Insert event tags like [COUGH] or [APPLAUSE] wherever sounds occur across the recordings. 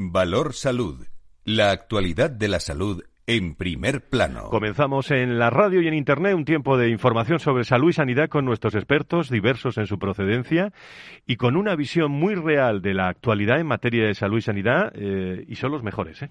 Valor Salud. La actualidad de la salud en primer plano. Comenzamos en la radio y en Internet un tiempo de información sobre salud y sanidad con nuestros expertos, diversos en su procedencia, y con una visión muy real de la actualidad en materia de salud y sanidad, eh, y son los mejores. ¿eh?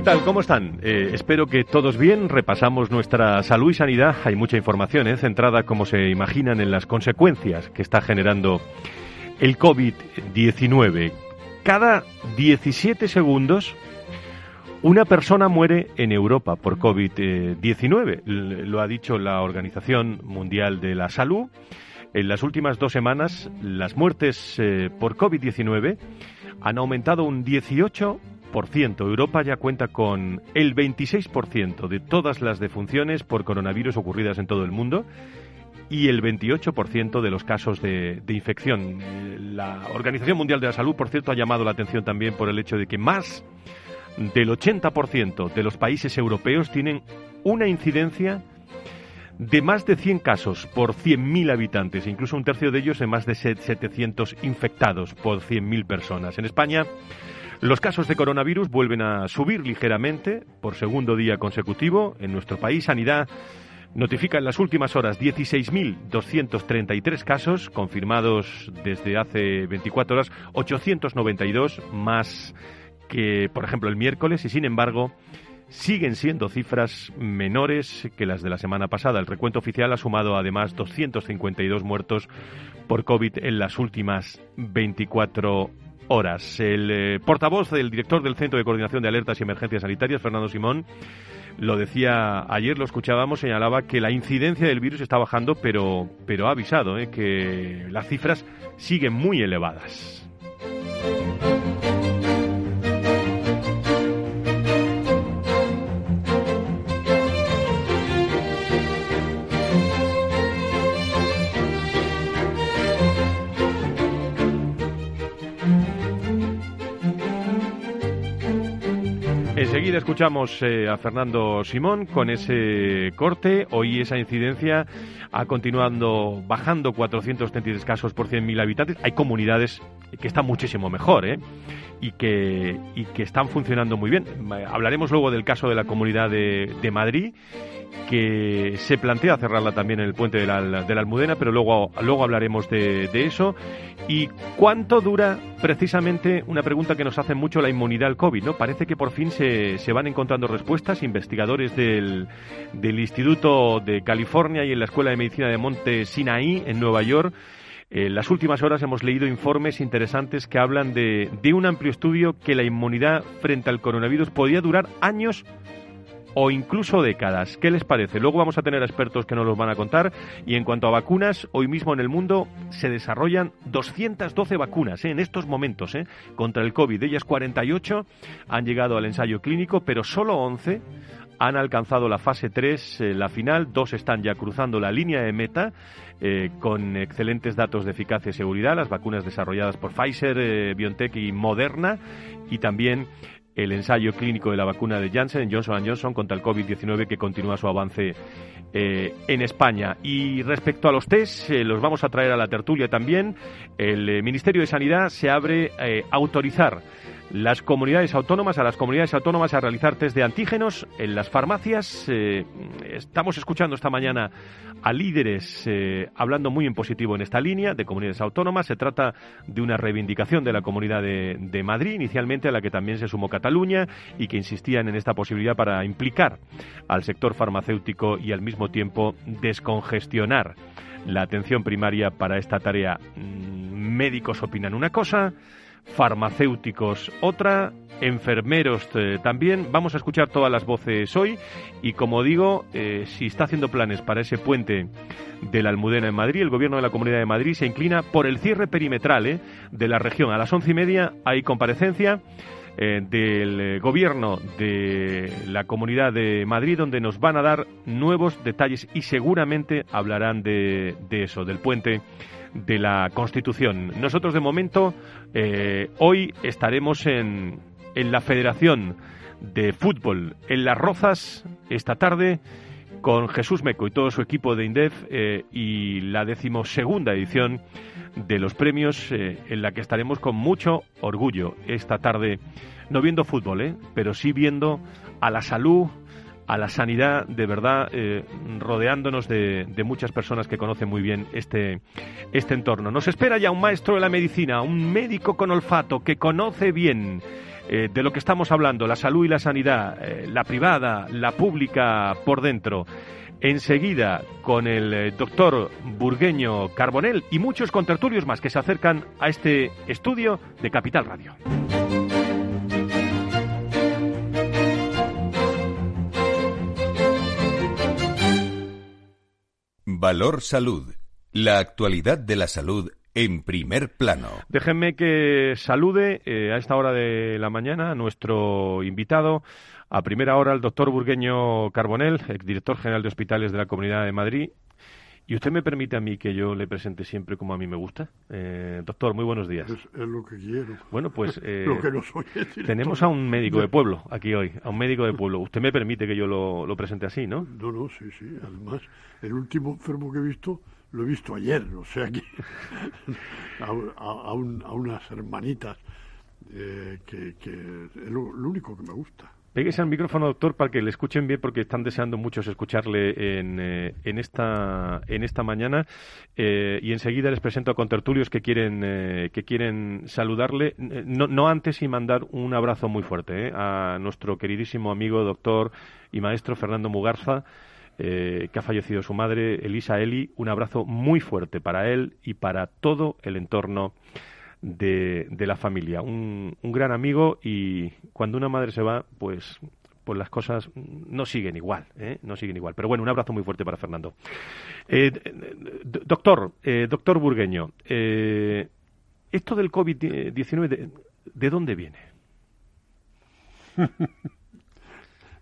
¿Qué tal? ¿Cómo están? Eh, espero que todos bien. Repasamos nuestra salud y sanidad. Hay mucha información ¿eh? centrada, como se imaginan, en las consecuencias que está generando el COVID-19. Cada 17 segundos una persona muere en Europa por COVID-19. Lo ha dicho la Organización Mundial de la Salud. En las últimas dos semanas, las muertes eh, por COVID-19 han aumentado un 18 Europa ya cuenta con el 26% de todas las defunciones por coronavirus ocurridas en todo el mundo y el 28% de los casos de, infección. La Organización Mundial de la Salud, por cierto, ha llamado la atención también por el hecho de que más del 80% de los países europeos tienen una incidencia de más de 100 casos por 100.000 habitantes, incluso un tercio de ellos en más de 700 infectados por 100.000 personas. En España los casos de coronavirus vuelven a subir ligeramente por segundo día consecutivo. En nuestro país, Sanidad notifica en las últimas horas 16.233 casos confirmados desde hace 24 horas, 892 más que, por ejemplo, el miércoles y, sin embargo, siguen siendo cifras menores que las de la semana pasada. El recuento oficial ha sumado además 252 muertos por COVID en las últimas 24 horas. El eh, portavoz del director del Centro de Coordinación de Alertas y Emergencias Sanitarias, Fernando Simón, lo decía ayer, lo escuchábamos, señalaba que la incidencia del virus está bajando, pero, pero ha avisado eh, que las cifras siguen muy elevadas. Enseguida escuchamos eh, a Fernando Simón con ese corte. Hoy esa incidencia ha continuado bajando 433 casos por 100.000 habitantes. Hay comunidades que están muchísimo mejor ¿eh? Y, que, y que están funcionando muy bien. Hablaremos luego del caso de la comunidad de, de Madrid que se plantea cerrarla también en el puente de la, de la Almudena, pero luego, luego hablaremos de, eso. ¿Y cuánto dura precisamente una pregunta que nos hace mucho la inmunidad al COVID? ¿no? Parece que por fin se, se van encontrando respuestas. Investigadores del, del Instituto de California y en la Escuela de Medicina de Monte Sinaí, en Nueva York, en las últimas horas hemos leído informes interesantes que hablan de, de, un amplio estudio que la inmunidad frente al coronavirus podía durar años o incluso décadas. ¿Qué les parece? Luego vamos a tener expertos que nos los van a contar. Y en cuanto a vacunas, hoy mismo en el mundo se desarrollan 212 vacunas ¿eh? en estos momentos ¿eh? contra el COVID. De ellas 48 han llegado al ensayo clínico, pero solo 11 han alcanzado la fase 3, eh, la final. Dos están ya cruzando la línea de meta. Con excelentes datos de eficacia y seguridad, las vacunas desarrolladas por Pfizer, BioNTech y Moderna, y también el ensayo clínico de la vacuna de Janssen, Johnson Johnson, contra el COVID-19 que continúa su avance eh, en España. Y respecto a los test, eh, los vamos a traer a la tertulia también. El eh, Ministerio de Sanidad se abre a autorizar las comunidades autónomas, a las comunidades autónomas a realizar test de antígenos en las farmacias. Eh, estamos escuchando esta mañana a líderes eh, hablando muy en positivo en esta línea de comunidades autónomas. Se trata de una reivindicación de la comunidad de, Madrid, inicialmente a la que también se sumó Cataluña y que insistían en esta posibilidad para implicar al sector farmacéutico y al mismo tiempo descongestionar la atención primaria para esta tarea. Mm, médicos opinan una cosa, farmacéuticos otra, enfermeros eh, también. Vamos a escuchar todas las voces hoy y como digo, eh, si está haciendo planes para ese puente de la Almudena en Madrid, el Gobierno de la Comunidad de Madrid se inclina por el cierre perimetral eh, de la región. A las once y media hay comparecencia del Gobierno de la Comunidad de Madrid donde nos van a dar nuevos detalles y seguramente hablarán de, eso, del puente de la Constitución. Nosotros de momento hoy estaremos en, en la Federación de Fútbol en Las Rozas esta tarde con Jesús Meco y todo su equipo de INDEF eh, y la decimosegunda edición de los premios eh, en la que estaremos con mucho orgullo esta tarde, no viendo fútbol, eh, pero sí viendo a la salud, a la sanidad, de verdad, rodeándonos de, de, muchas personas que conocen muy bien este, este entorno. Nos espera ya un maestro de la medicina, un médico con olfato que conoce bien eh, de lo que estamos hablando, la salud y la sanidad, eh, la privada, la pública por dentro. Enseguida con el eh, doctor Burgueño Carbonel y muchos contertulios más que se acercan a este estudio de Capital Radio. Valor Salud. La actualidad de la salud en primer plano. Déjenme que salude eh, a esta hora de la mañana a nuestro invitado. A primera hora, el doctor Burgueño Carbonel, director general de hospitales de la Comunidad de Madrid. ¿Y usted me permite a mí que yo le presente siempre como a mí me gusta? Eh, doctor, muy buenos días. Es, lo que quiero. Bueno, pues [LAUGHS] eh, lo que no soy tenemos a un médico de pueblo aquí hoy, a un médico de pueblo. Usted me permite que yo lo, lo presente así, ¿no? No, no, sí, sí. Además, el último enfermo que he visto lo he visto ayer, o sea que [LAUGHS] a, unas hermanitas eh, que, es lo, único que me gusta. Pégese al micrófono, doctor, para que le escuchen bien, porque están deseando muchos escucharle en, eh, en esta, en esta mañana. Eh, y enseguida les presento a contertulios que quieren, que quieren saludarle. No, no antes y mandar un abrazo muy fuerte a nuestro queridísimo amigo, doctor y maestro Fernando Mugarza. Eh, que ha fallecido su madre, Elisa Eli. Un abrazo muy fuerte para él y para todo el entorno de, la familia. Un, gran amigo y cuando una madre se va, pues pues las cosas no siguen igual, ¿eh? no siguen igual. Pero bueno, un abrazo muy fuerte para Fernando. Eh, doctor, doctor Burgueño, esto del COVID-19, de, ¿de dónde viene? [LAUGHS]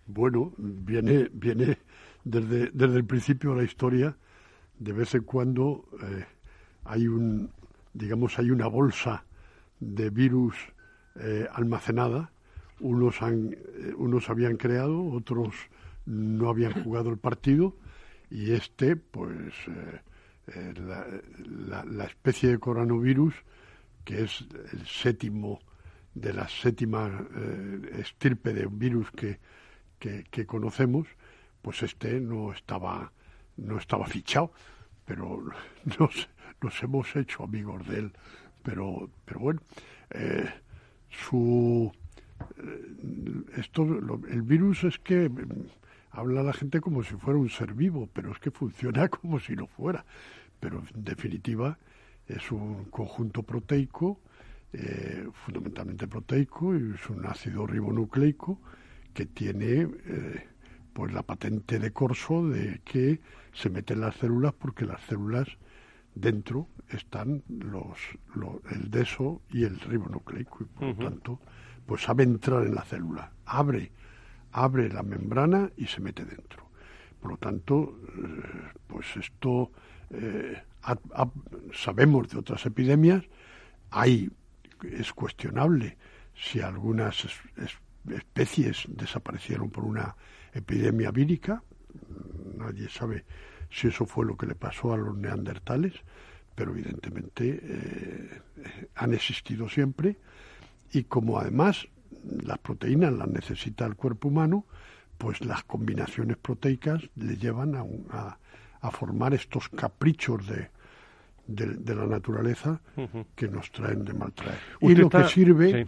bueno, viene, viene desde, desde el principio de la historia, de vez en cuando eh, hay un, digamos, hay una bolsa de virus eh, almacenada. Unos, eh, unos habían creado, otros no habían jugado el partido y este, pues, la, la, especie de coronavirus, que es el séptimo de la séptima estirpe de virus que, que conocemos, pues este no estaba, no estaba fichado, pero [LAUGHS] nos, nos hemos hecho amigos de él. Pero, pero bueno, eh, su eh, esto, el virus es que mm, habla la gente como si fuera un ser vivo, pero es que funciona [LAUGHS] como si no fuera. Pero en definitiva es un conjunto proteico, eh, fundamentalmente proteico, y es un ácido ribonucleico que tiene pues la patente de Corso de que se meten las células porque las células dentro están los, el deso y el ribonucleico y por lo tanto pues sabe entrar en la célula abre abre la membrana y se mete dentro por lo tanto eh, pues esto eh, sabemos de otras epidemias hay es cuestionable si algunas especies desaparecieron por una epidemia vírica. Nadie sabe si eso fue lo que le pasó a los neandertales, pero evidentemente eh, han existido siempre y como además las proteínas las necesita el cuerpo humano, pues las combinaciones proteicas le llevan a, a, formar estos caprichos de, de, la naturaleza que nos traen de maltraer. Y lo que sirve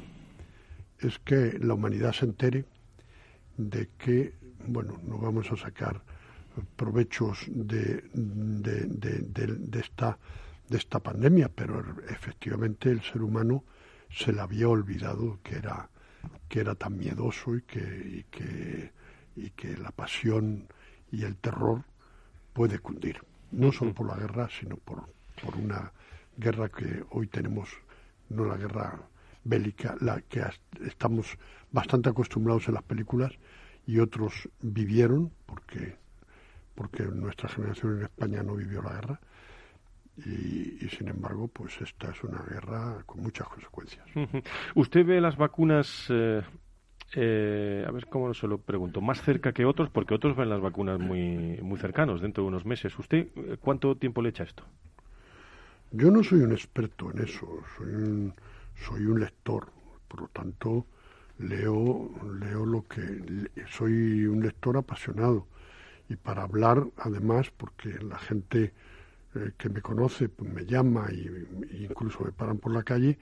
es que la humanidad se entere de que bueno, no vamos a sacar provechos de, de, esta, de esta pandemia, pero efectivamente el ser humano se le había olvidado que era, que era tan miedoso y que, y que, y que la pasión y el terror puede cundir, no solo por la guerra, sino por, por una guerra que hoy tenemos, no la guerra bélica, la que estamos bastante acostumbrados en las películas y otros vivieron, porque, porque nuestra generación en España no vivió la guerra, y, sin embargo, pues esta es una guerra con muchas consecuencias. ¿Usted ve las vacunas, eh, eh, a ver cómo se lo pregunto, más cerca que otros? Porque otros ven las vacunas muy, muy cercanos, dentro de unos meses. ¿Usted eh, cuánto tiempo le echa esto? Yo no soy un experto en eso, soy un, soy un lector, por lo tanto leo, leo lo que soy un lector apasionado y para hablar además porque la gente eh, que me conoce pues me llama y, incluso me paran por la calle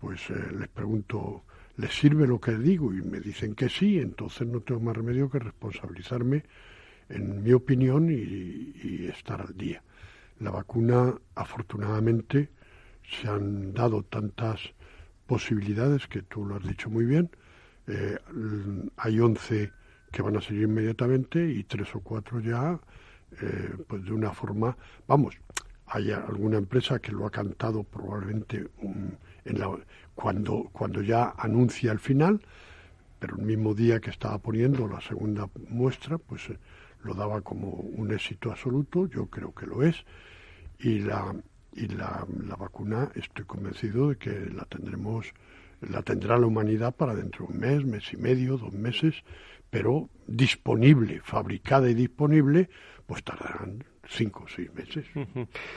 pues eh, les pregunto ¿les sirve lo que digo? y me dicen que sí entonces no tengo más remedio que responsabilizarme en mi opinión y estar al día la vacuna afortunadamente se han dado tantas posibilidades que tú lo has dicho muy bien eh, hay 11 que van a seguir inmediatamente y tres o cuatro ya, eh, pues de una forma, vamos, hay alguna empresa que lo ha cantado probablemente en la, cuando, cuando ya anuncia el final, pero el mismo día que estaba poniendo la segunda muestra, pues eh, lo daba como un éxito absoluto, yo creo que lo es, y la, y la, la vacuna estoy convencido de que la tendremos la tendrá la humanidad para dentro de un mes, mes y medio, dos meses, pero disponible, fabricada y disponible, pues tardarán cinco o seis meses.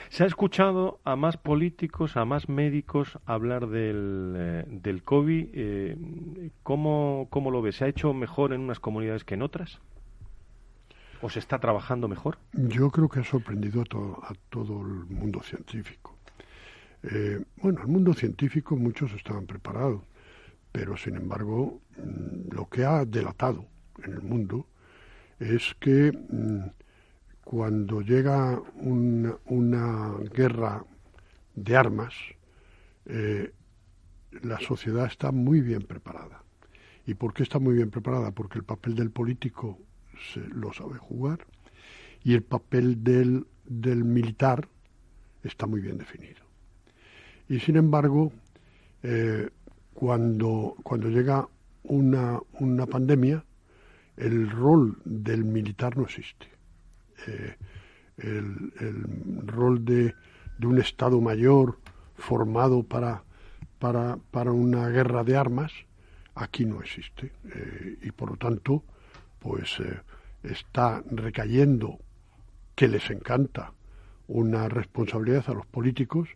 ¿Se ha escuchado a más políticos, a más médicos hablar del, eh, del COVID? Eh, ¿cómo, ¿Cómo lo ve? ¿Se ha hecho mejor en unas comunidades que en otras? ¿O se está trabajando mejor? Yo creo que ha sorprendido a todo, a todo el mundo científico. Eh, bueno, el mundo científico muchos estaban preparados, pero sin embargo mm, lo que ha delatado en el mundo es que mm, cuando llega una, guerra de armas, eh, la sociedad está muy bien preparada. ¿Y por qué está muy bien preparada? Porque el papel del político se lo sabe jugar y el papel del, del militar está muy bien definido. Y sin embargo, eh, cuando, cuando llega una, una pandemia, el rol del militar no existe. Eh, el, rol de, de, un Estado mayor formado para, para, una guerra de armas aquí no existe. Eh, y por lo tanto, pues está recayendo, que les encanta, una responsabilidad a los políticos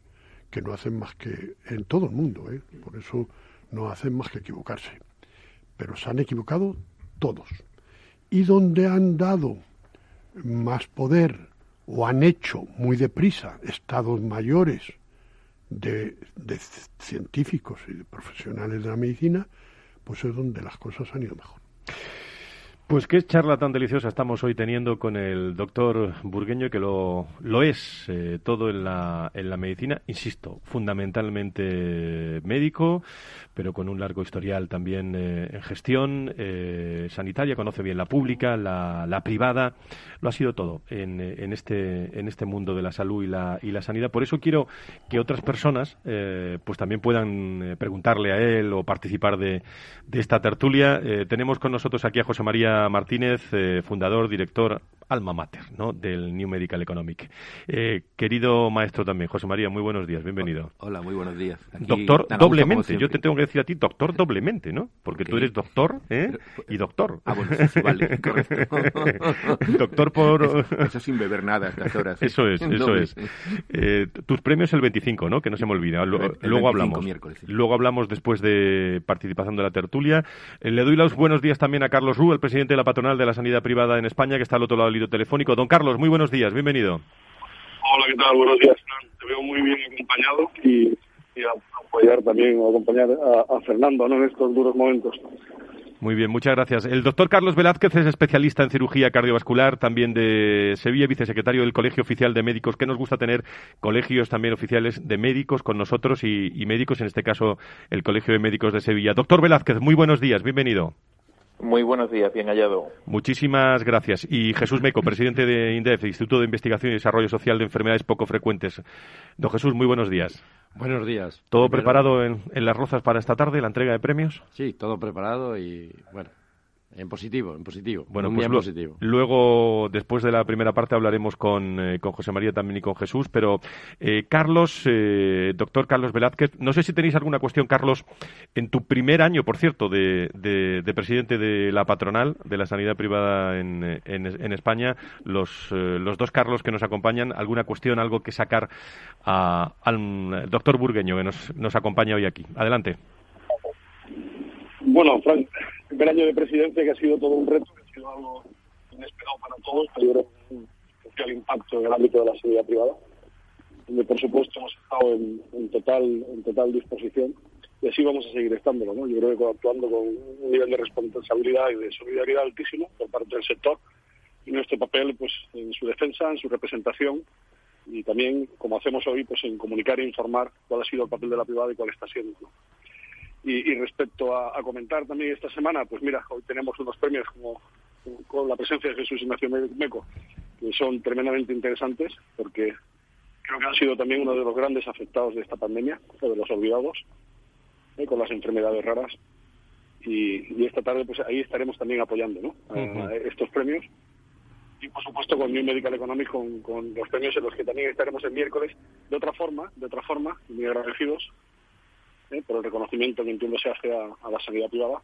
que no hacen más que, en todo el mundo, ¿eh? por eso no hacen más que equivocarse. Pero se han equivocado todos. Y donde han dado más poder o han hecho muy deprisa estados mayores de, científicos y de profesionales de la medicina, pues es donde las cosas han ido mejor. Pues qué charla tan deliciosa estamos hoy teniendo con el doctor Burgueño, que lo, lo es eh, todo en la, en la medicina, insisto, fundamentalmente médico, pero con un largo historial también eh, en gestión eh, sanitaria, conoce bien la pública, la, la privada, lo ha sido todo en, en, este, en este mundo de la salud y la, y la sanidad. Por eso quiero que otras personas pues también puedan preguntarle a él o participar de, de esta tertulia. tenemos con nosotros aquí a José María Martínez, fundador, director, alma mater ¿no? del New Medical Economic. querido maestro también, José María, muy buenos días, bienvenido. Hola, muy buenos días. doctor doblemente, yo te tengo que decir a ti doctor doblemente, ¿no? Porque tú eres doctor ¿eh? y doctor. Ah, bueno, sí, vale, [LAUGHS] correcto. doctor por... Eso, sin beber nada a estas horas. Eso es, eso es. Eh, tus premios el 25, ¿no? Que no se me olvida. luego hablamos. Luego hablamos después de participación de la tertulia. Eh, le doy los buenos días también a Carlos Ru, el presidente de la patronal de la sanidad privada en España, que está al otro lado del telefónico. Don Carlos, muy buenos días, bienvenido. Hola, ¿qué tal? Buenos días. Te veo muy bien acompañado y y apoyar también, o acompañar a, Fernando ¿no? en estos duros momentos. Muy bien, muchas gracias. El doctor Carlos Velázquez es especialista en cirugía cardiovascular, también de Sevilla, vicesecretario del Colegio Oficial de Médicos, que nos gusta tener colegios también oficiales de médicos con nosotros y, y médicos, en este caso el Colegio de Médicos de Sevilla. Doctor Velázquez, muy buenos días, bienvenido. Muy buenos días, bien hallado. Muchísimas gracias. Y Jesús Meco, presidente de INDEF, Instituto de Investigación y Desarrollo Social de Enfermedades Poco Frecuentes. Don Jesús, muy buenos días. Buenos días. ¿Todo preparado en, en Las Rozas para esta tarde, la entrega de premios? Sí, todo preparado y, bueno, en positivo, en positivo. Bueno, muy pues positivo. luego, después de la primera parte, hablaremos con, eh, con José María también y con Jesús. Pero, eh, Carlos, eh, doctor Carlos Velázquez, no sé si tenéis alguna cuestión, Carlos, en tu primer año, por cierto, de, de- de presidente de la patronal de la sanidad privada en, en- en España, los, eh, los dos Carlos que nos acompañan, alguna cuestión, algo que sacar a- al doctor Burgueño que nos, nos acompaña hoy aquí. Adelante. Bueno, Frank, primer año de presidencia que ha sido todo un reto, que ha sido algo inesperado para todos, pero yo un especial impacto en el ámbito de la seguridad privada, donde por supuesto hemos estado en, total en total disposición y así vamos a seguir estándolo. ¿no? Yo creo que actuando con un nivel de responsabilidad y de solidaridad altísimo por parte del sector y nuestro papel pues en su defensa, en su representación y también, como hacemos hoy, pues en comunicar e informar cuál ha sido el papel de la privada y cuál está siendo. Y, y respecto a, a comentar también esta semana, pues mira, hoy tenemos unos premios como con la presencia de Jesús Ignacio Meco, que son tremendamente interesantes porque creo que han sido también uno de los grandes afectados de esta pandemia, o de los olvidados, ¿eh? con las enfermedades raras. Y, y esta tarde, pues ahí estaremos también apoyando ¿no? a estos premios. Y por supuesto con New Medical Economics, con, con los premios en los que también estaremos el miércoles, de otra forma, de otra forma, muy agradecidos ¿eh? por el reconocimiento que entiendo se hace a, a la sanidad privada.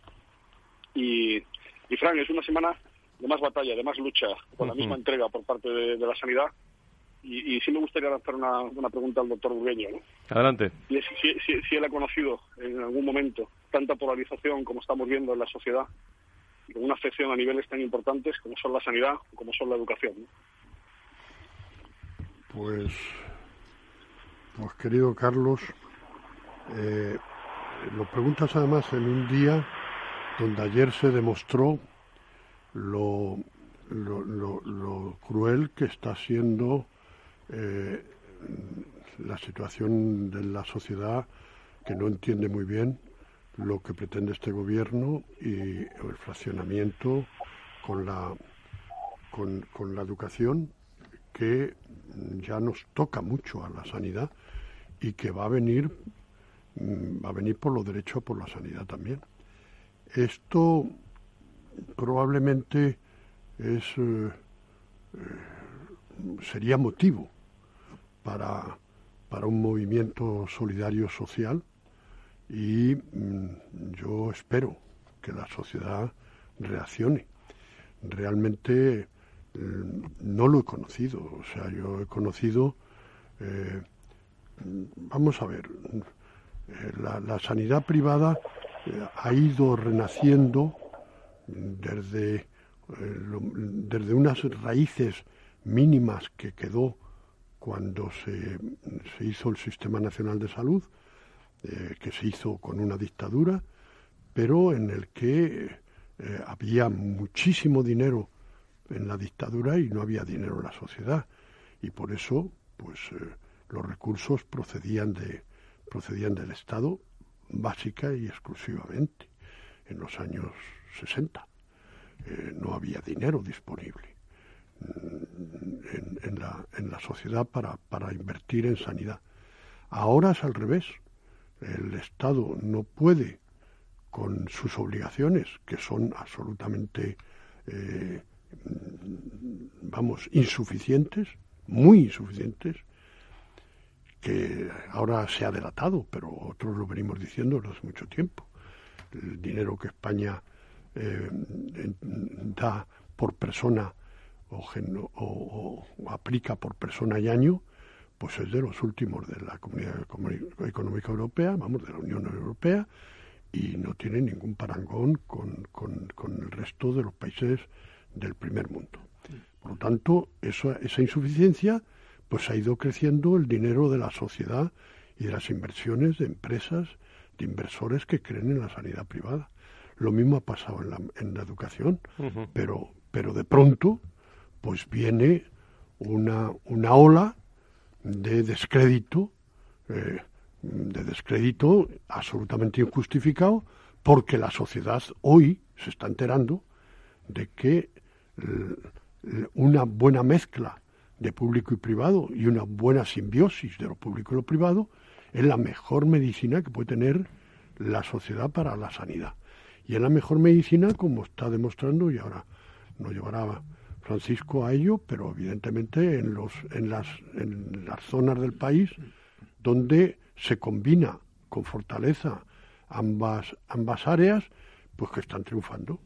Y, y Fran, es una semana de más batalla, de más lucha, con la misma entrega por parte de, de la sanidad. Y, y sí me gustaría lanzar una, una pregunta al doctor Burgueño, ¿no? Adelante. Y es si, si- si él ha conocido en algún momento tanta polarización como estamos viendo en la sociedad y con una afección a niveles tan importantes como son la sanidad o como son la educación. ¿no? Pues, pues querido Carlos, eh, lo preguntas además en un día donde ayer se demostró lo, lo, lo- lo cruel que está siendo eh, la situación de la sociedad que no entiende muy bien lo que pretende este gobierno y el fraccionamiento con la con, con la educación que ya nos toca mucho a la sanidad y que va a venir va a venir por los derechos por la sanidad también esto probablemente es eh, eh, sería motivo para para un movimiento solidario social y mm, yo espero que la sociedad reaccione realmente eh, no lo he conocido. O sea, yo he conocido, eh, vamos a ver, la, la sanidad privada eh, ha ido renaciendo desde, eh, desde unas raíces mínimas que quedó cuando se, se hizo el Sistema Nacional de Salud, eh, que se hizo con una dictadura, pero en el que eh, había muchísimo dinero en la dictadura y no había dinero en la sociedad. Y por eso pues eh, los recursos procedían de procedían del Estado básica y exclusivamente en los años 60 Eh, no había dinero disponible mm, en, la, sociedad para, invertir en sanidad. Ahora es al revés. El Estado no puede con sus obligaciones que son absolutamente eh, vamos, insuficientes, muy insuficientes, que ahora se ha delatado, pero otros lo venimos diciendo desde hace mucho tiempo. El dinero que España eh, da por persona o, o- aplica por persona y año, pues es de los últimos de la Comunidad Económica Europea, vamos, de la Unión Europea, y no tiene ningún parangón con, con- con el resto de los países del primer mundo. Por lo tanto, eso, esa insuficiencia pues ha ido creciendo el dinero de la sociedad y de las inversiones de empresas, de inversores que creen en la sanidad privada. Lo mismo ha pasado en la, en la educación, pero, pero de pronto, pues viene una, una ola de descrédito, eh, de descrédito absolutamente injustificado, porque la sociedad hoy se está enterando de que una buena mezcla de público y privado y una buena simbiosis de lo público y lo privado es la mejor medicina que puede tener la sociedad para la sanidad. Y es la mejor medicina, como está demostrando, y ahora nos llevará Francisco a ello, pero evidentemente en, los, en, las, en las zonas del país donde se combina con fortaleza ambas, ambas áreas, pues que están triunfando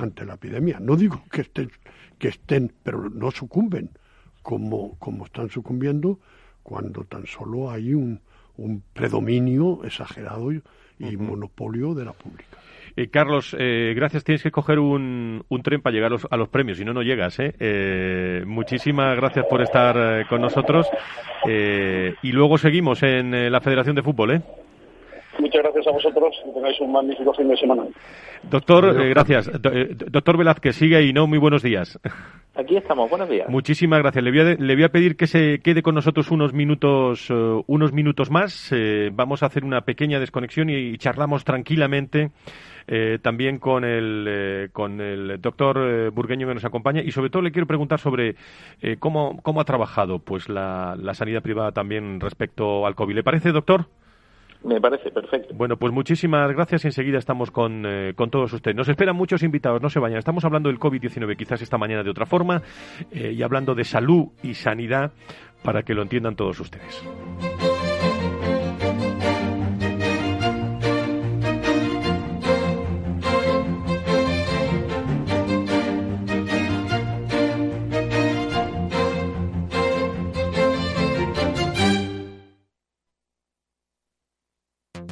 ante la epidemia. No digo que estén, que estén, pero no sucumben como, como están sucumbiendo cuando tan solo hay un, un predominio exagerado y, monopolio de la pública. Eh, Carlos, eh, gracias. Tienes que coger un, un tren para llegar a los, premios, si no, no llegas. ¿eh? eh muchísimas gracias por estar con nosotros. y luego seguimos en la Federación de Fútbol. ¿eh? Muchas gracias a vosotros y tengáis un magnífico fin de semana. Doctor, gracias. doctor Velázquez, sigue y no, muy buenos días. Aquí estamos, buenos días. Muchísimas gracias. Le voy a, le voy a pedir que se quede con nosotros unos minutos, eh, unos minutos más. Eh, vamos a hacer una pequeña desconexión y, charlamos tranquilamente eh, también con el, con el doctor Burgueño que nos acompaña y sobre todo le quiero preguntar sobre cómo, cómo ha trabajado pues la, la sanidad privada también respecto al COVID. ¿Le parece, doctor? Me parece perfecto. Bueno, pues muchísimas gracias enseguida estamos con, eh, con todos ustedes. Nos esperan muchos invitados, no se vayan. Estamos hablando del COVID-19 quizás esta mañana de otra forma eh, y hablando de salud y sanidad para que lo entiendan todos ustedes.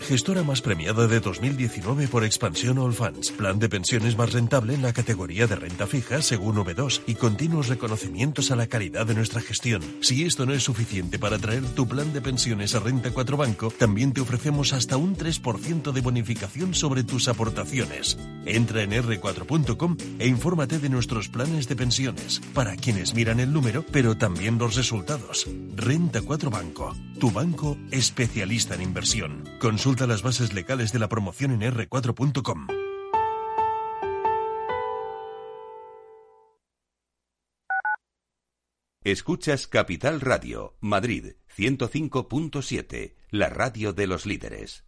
Gestora más premiada de 2019 por Expansión All Funds. Plan de pensiones más rentable en la categoría de renta fija según V2 y continuos reconocimientos a la calidad de nuestra gestión. Si esto no es suficiente para traer tu plan de pensiones a Renta 4 Banco, también te ofrecemos hasta un 3% de bonificación sobre tus aportaciones. Entra en r4.com e infórmate de nuestros planes de pensiones para quienes miran el número, pero también los resultados. Renta 4 Banco, tu banco especialista en inversión. Consulta las bases legales de la promoción en r4.com. Escuchas Capital Radio, Madrid 105.7, la radio de los líderes.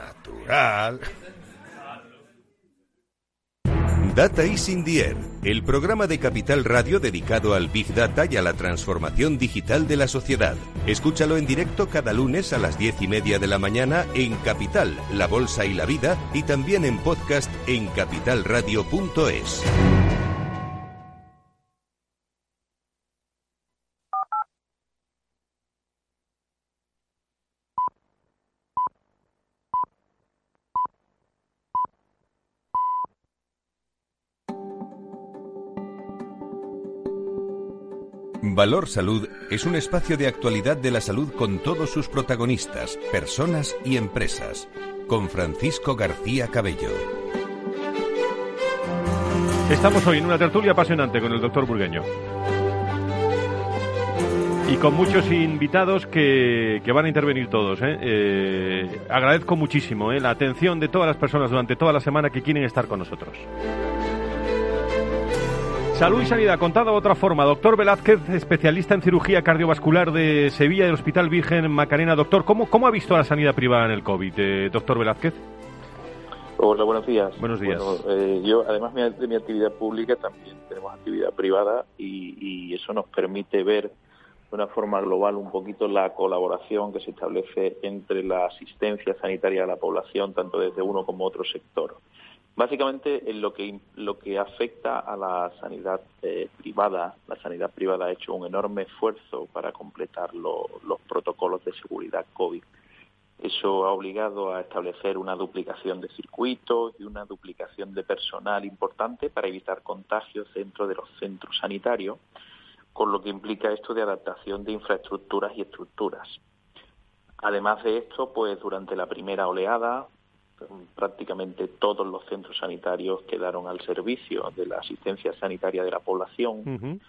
natural. Data is in the Air, el programa de Capital Radio dedicado al Big Data y a la transformación digital de la sociedad. Escúchalo en directo cada lunes a las diez y media de la mañana en Capital, La Bolsa y la Vida y también en podcast en capitalradio.es. Valor Salud es un espacio de actualidad de la salud con todos sus protagonistas, personas y empresas. Con Francisco García Cabello. Estamos hoy en una tertulia apasionante con el doctor Burgueño. Y con muchos invitados que, que van a intervenir todos. ¿eh? Eh, agradezco muchísimo ¿eh? la atención de todas las personas durante toda la semana que quieren estar con nosotros. Salud y Sanidad, contado de otra forma. Doctor Velázquez, especialista en cirugía cardiovascular de Sevilla del Hospital Virgen Macarena. Doctor, ¿cómo, cómo ha visto la sanidad privada en el COVID, eh, doctor Velázquez? Hola, buenos días. Buenos días. Bueno, eh, yo, además de mi actividad pública, también tenemos actividad privada y, y eso nos permite ver de una forma global un poquito la colaboración que se establece entre la asistencia sanitaria a la población, tanto desde uno como otro sector. Básicamente, en lo que, lo que afecta a la sanidad eh, privada, la sanidad privada ha hecho un enorme esfuerzo para completar los protocolos de seguridad COVID. Eso ha obligado a establecer una duplicación de circuitos y una duplicación de personal importante para evitar contagios dentro de los centros sanitarios, con lo que implica esto de adaptación de infraestructuras y estructuras. Además de esto, pues durante la primera oleada prácticamente todos los centros sanitarios quedaron al servicio de la asistencia sanitaria de la población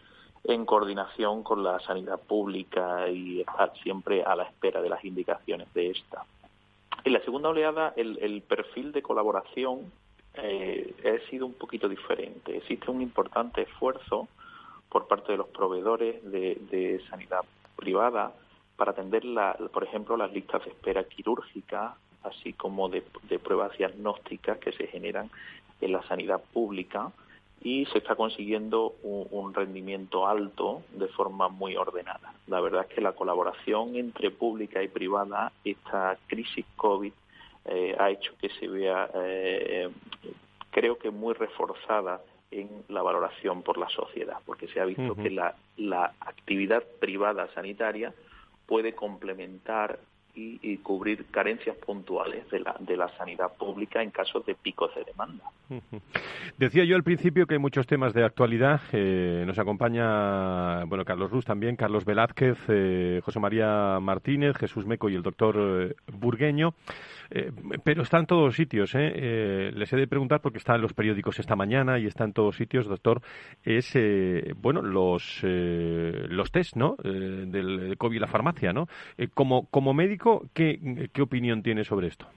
en coordinación con la sanidad pública y estar siempre a la espera de las indicaciones de esta. En la segunda oleada el, perfil de colaboración eh, ha sido un poquito diferente. Existe un importante esfuerzo por parte de los proveedores de, de sanidad privada para atender, la, por ejemplo, las listas de espera quirúrgica así como de, pruebas diagnósticas que se generan en la sanidad pública y se está consiguiendo un, rendimiento alto de forma muy ordenada. La verdad es que la colaboración entre pública y privada, esta crisis COVID, eh, ha hecho que se vea, eh, creo que muy reforzada en la valoración por la sociedad, porque se ha visto que la, la actividad privada sanitaria puede complementar y, cubrir carencias puntuales de la, de la sanidad pública en casos de picos de demanda. Decía yo al principio que hay muchos temas de actualidad. Eh, nos acompaña, bueno, Carlos Ruz también, Carlos Velázquez, eh, José María Martínez, Jesús Meco y el doctor eh, pero está en todos sitios. les he de preguntar porque está en los periódicos esta mañana y está en todos sitios, doctor. Es, bueno, los, los test, ¿no? del COVID y la farmacia, ¿no? como, como médico, ¿qué, ¿qué opinión tiene sobre esto?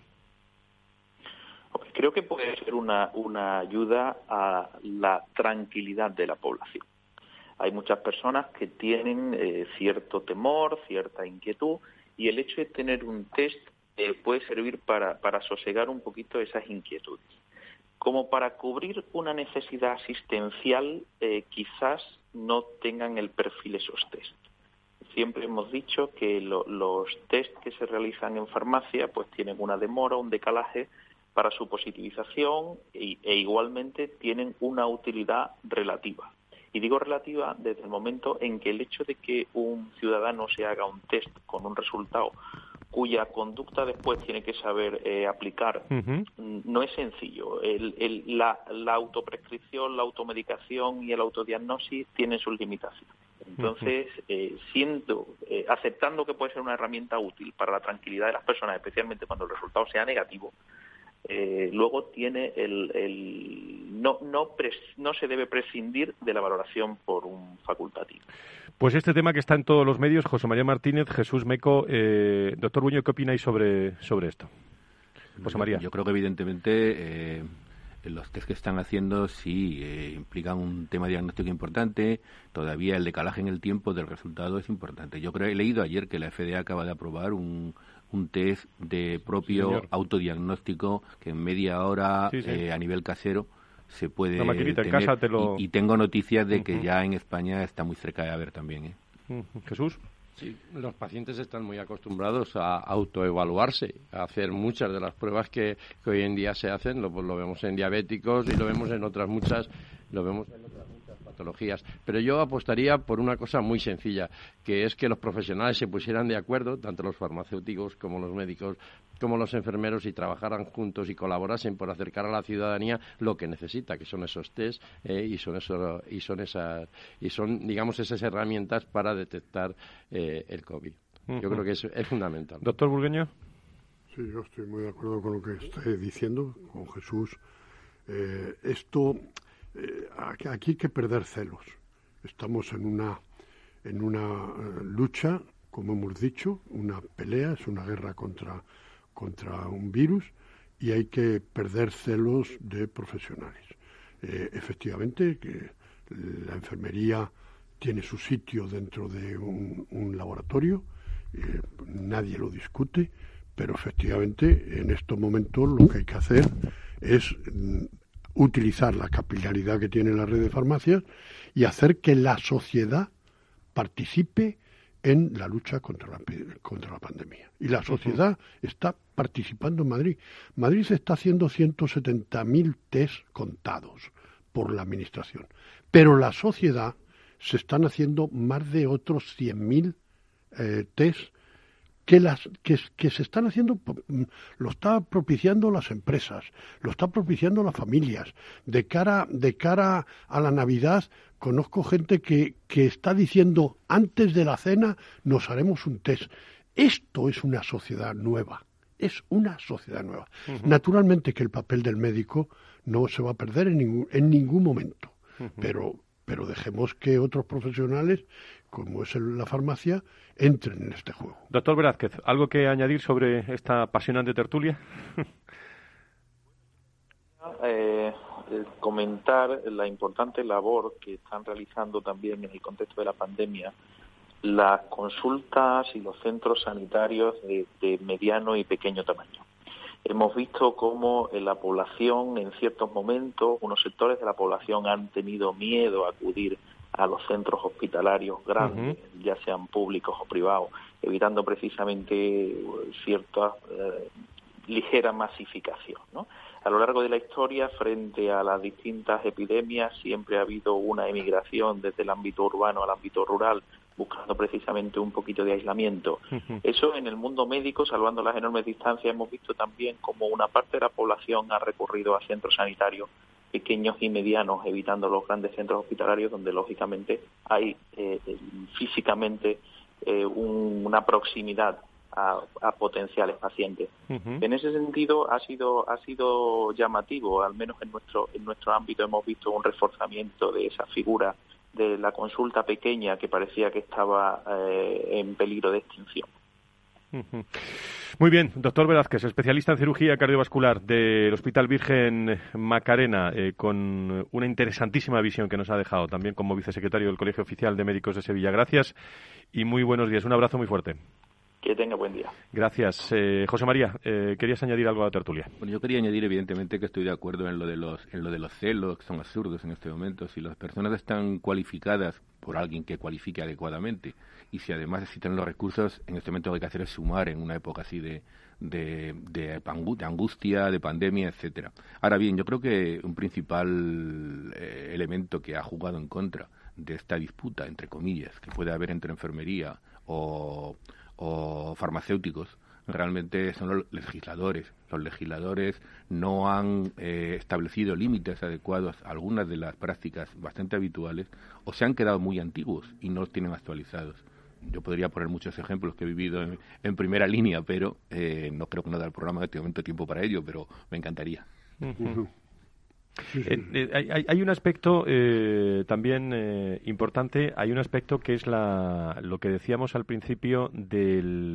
Creo que puede ser una, una ayuda a la tranquilidad de la población. Hay muchas personas que tienen eh, cierto temor, cierta inquietud, y el hecho de tener un test eh, puede servir para, para sosegar un poquito esas inquietudes. Como para cubrir una necesidad asistencial, eh, quizás no tengan el perfil esos test. Siempre hemos dicho que los test que se realizan en farmacia pues tienen una demora, un decalaje para su positivización e, e, igualmente tienen una utilidad relativa. Y digo relativa desde el momento en que el hecho de que un ciudadano se haga un test con un resultado cuya conducta después tiene que saber eh, aplicar, no es sencillo. la, autoprescripción, la automedicación y el autodiagnosis tienen sus limitaciones. Entonces, eh, siendo, eh, aceptando que puede ser una herramienta útil para la tranquilidad de las personas, especialmente cuando el resultado sea negativo, eh, luego tiene el, no, no, no se debe prescindir de la valoración por un facultativo. Pues este tema que está en todos los medios, José María Martínez, Jesús Meco, eh, doctor Buño, ¿qué opináis sobre, sobre esto? José María. Yo creo que evidentemente eh, los test que están haciendo sí implican un tema diagnóstico importante. Todavía el decalaje en el tiempo del resultado es importante. Yo creo he leído ayer que la FDA acaba de aprobar un, un test de propio autodiagnóstico que en media hora eh, a nivel casero se puede La maquinita en tener. casa te lo- y, y tengo noticias de que Ujú. ya en España está muy cerca de haber también. ¿eh? Jesús. Sí, los pacientes están muy acostumbrados a autoevaluarse, a hacer muchas de las pruebas que, que hoy en día se hacen, lo, pues lo vemos en diabéticos y lo vemos en otras muchas, lo vemos en otras muchas patologías. Pero yo apostaría por una cosa muy sencilla, que es que los profesionales se pusieran de acuerdo, tanto los farmacéuticos como los médicos, como los enfermeros, y trabajaran juntos y colaborasen por acercar a la ciudadanía lo que necesita, que son esos test eh, y son eso, y son esas y son digamos esas herramientas para detectar eh, el COVID. Yo creo que es, es fundamental. Doctor Burgueño. Sí, yo estoy muy de acuerdo con lo que está diciendo, con Jesús. Eh, esto, eh, aquí hay que perder celos. Estamos en una, en una eh, lucha, como hemos dicho, una pelea, es una guerra contra, contra un virus y hay que perder celos de profesionales. Eh, efectivamente, la enfermería tiene su sitio dentro de un, un laboratorio, eh, nadie lo discute, pero efectivamente en estos momentos lo que hay que hacer es mm, utilizar la capilaridad que tiene la red de farmacias y hacer que la sociedad participe en la lucha contra la, contra la pandemia. Y la sociedad está participando en Madrid. Madrid se está haciendo 170.000 test contados por la Administración. Pero la sociedad se están haciendo más de otros 100.000 eh, test que, las, que, que se están haciendo, lo está propiciando las empresas, lo está propiciando las familias. De cara, de cara a la Navidad, conozco gente que, que está diciendo, antes de la cena nos haremos un test. Esto es una sociedad nueva, es una sociedad nueva. Naturalmente que el papel del médico no se va a perder en ningún, en ningún momento, pero, pero dejemos que otros profesionales, como es la farmacia, entren en este juego. Doctor Velázquez, ¿algo que añadir sobre esta apasionante tertulia? [LAUGHS] eh, comentar la importante labor que están realizando también en el contexto de la pandemia las consultas y los centros sanitarios de, de mediano y pequeño tamaño. Hemos visto cómo en la población, en ciertos momentos, unos sectores de la población han tenido miedo a acudir a los centros hospitalarios grandes, ya sean públicos o privados, evitando precisamente eh, cierta eh, ligera masificación. ¿no? A lo largo de la historia, frente a las distintas epidemias, siempre ha habido una emigración desde el ámbito urbano al ámbito rural, buscando precisamente un poquito de aislamiento. Eso en el mundo médico, salvando las enormes distancias, hemos visto también como una parte de la población ha recurrido a centros sanitarios pequeños y medianos, evitando los grandes centros hospitalarios donde lógicamente hay eh, eh, físicamente eh, un- una proximidad a, a potenciales pacientes. En ese sentido ha sido ha sido llamativo, al menos en nuestro en nuestro ámbito hemos visto un reforzamiento de esa figura de la consulta pequeña que parecía que estaba eh, en peligro de extinción. Muy bien, doctor Velázquez, especialista en cirugía cardiovascular del Hospital Virgen Macarena, eh, con una interesantísima visión que nos ha dejado también como vicesecretario del Colegio Oficial de Médicos de Sevilla. Gracias y muy buenos días. Un abrazo muy fuerte. Que tenga buen día. Gracias. Eh, José María, eh, ¿querías añadir algo a la tertulia? Bueno, yo quería añadir evidentemente que estoy de acuerdo en lo de los en lo de los celos que son absurdos en este momento. Si las personas están cualificadas por alguien que cualifique adecuadamente y si además existen los recursos, en este momento lo que hay que hacer es sumar en una época así de de, de, pangu- de angustia, de pandemia, etcétera. Ahora bien, yo creo que un principal eh, elemento que ha jugado en contra de esta disputa, entre comillas, que puede haber entre enfermería o, o farmacéuticos, realmente son los legisladores. Los legisladores no han eh, establecido límites adecuados a algunas de las prácticas bastante habituales o se han quedado muy antiguos y no los tienen actualizados. Yo podría poner muchos ejemplos que he vivido en, primera línea, pero eh, no creo que no da el programa en este momento tiempo para ello, pero me encantaría. Eh, eh, hay- un aspecto eh, también eh, importante, hay un aspecto que es la, lo que decíamos al principio del,